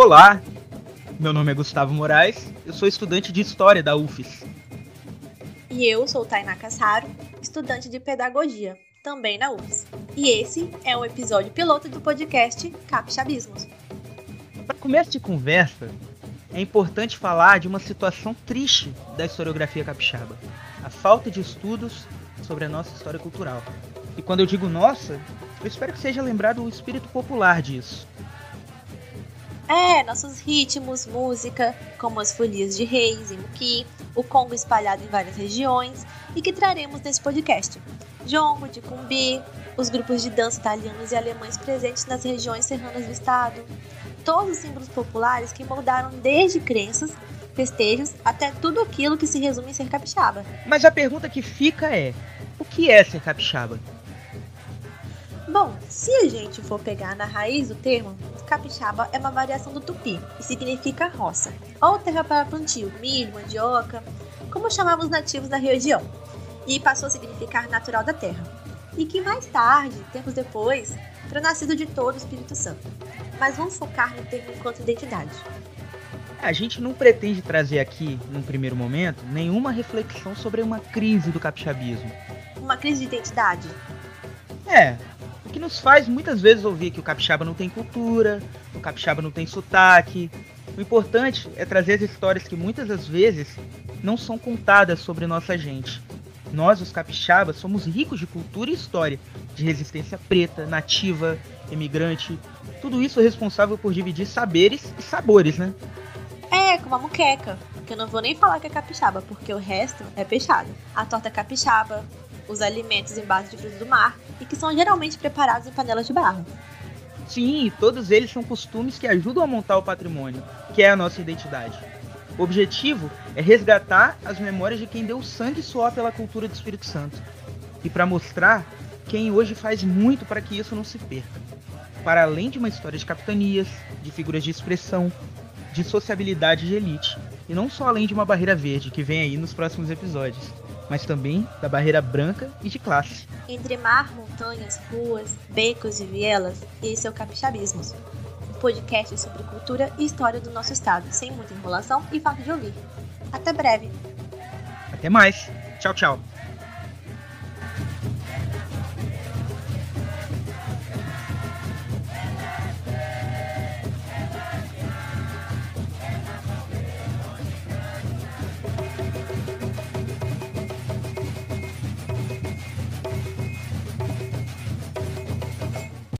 Olá, meu nome é Gustavo Moraes, eu sou estudante de História da UFES. E eu sou Tainá Cassaro, estudante de Pedagogia, também na UFES. E esse é o episódio piloto do podcast Capixabismos. Para começo de conversa, é importante falar de uma situação triste da historiografia capixaba: a falta de estudos sobre a nossa história cultural. E quando eu digo nossa, eu espero que seja lembrado o espírito popular disso. É, nossos ritmos, música, como as folias de reis e muqui, o Congo espalhado em várias regiões e que traremos nesse podcast. Jongo, de cumbi, os grupos de dança italianos e alemães presentes nas regiões serranas do estado, todos os símbolos populares que moldaram desde crenças, festejos, até tudo aquilo que se resume em ser capixaba. Mas a pergunta que fica é: o que é ser capixaba? Bom, se a gente for pegar na raiz do termo, capixaba é uma variação do tupi e significa roça, ou terra para plantio, milho, mandioca, como chamavam os nativos da região, e passou a significar natural da terra. E que mais tarde, tempos depois, terá nascido de todo o Espírito Santo. Mas vamos focar no termo enquanto identidade. A gente não pretende trazer aqui, num primeiro momento, nenhuma reflexão sobre uma crise do capixabismo. Uma crise de identidade? É, o que nos faz muitas vezes ouvir que o capixaba não tem cultura, o capixaba não tem sotaque. O importante é trazer as histórias que muitas das vezes não são contadas sobre nossa gente. Nós, os capixabas, somos ricos de cultura e história, de resistência preta, nativa, imigrante. Tudo isso é responsável por dividir saberes e sabores, né? É, como a muqueca, que eu não vou nem falar que é capixaba, porque o resto é peixado. A torta capixaba, os alimentos em base de frutos do mar e que são geralmente preparados em panelas de barro. Sim, todos eles são costumes que ajudam a montar o patrimônio, que é a nossa identidade. O objetivo é resgatar as memórias de quem deu sangue e suor pela cultura do Espírito Santo. E para mostrar quem hoje faz muito para que isso não se perca. Para além de uma história de capitanias, de figuras de expressão, de sociabilidade de elite. E não só além de uma barreira verde que vem aí nos próximos episódios mas também da barreira branca e de classe. Entre mar, montanhas, ruas, becos e vielas, esse é o Capixabismos, um podcast sobre cultura e história do nosso estado, sem muita enrolação e fácil de ouvir. Até breve! Até mais! Tchau, tchau!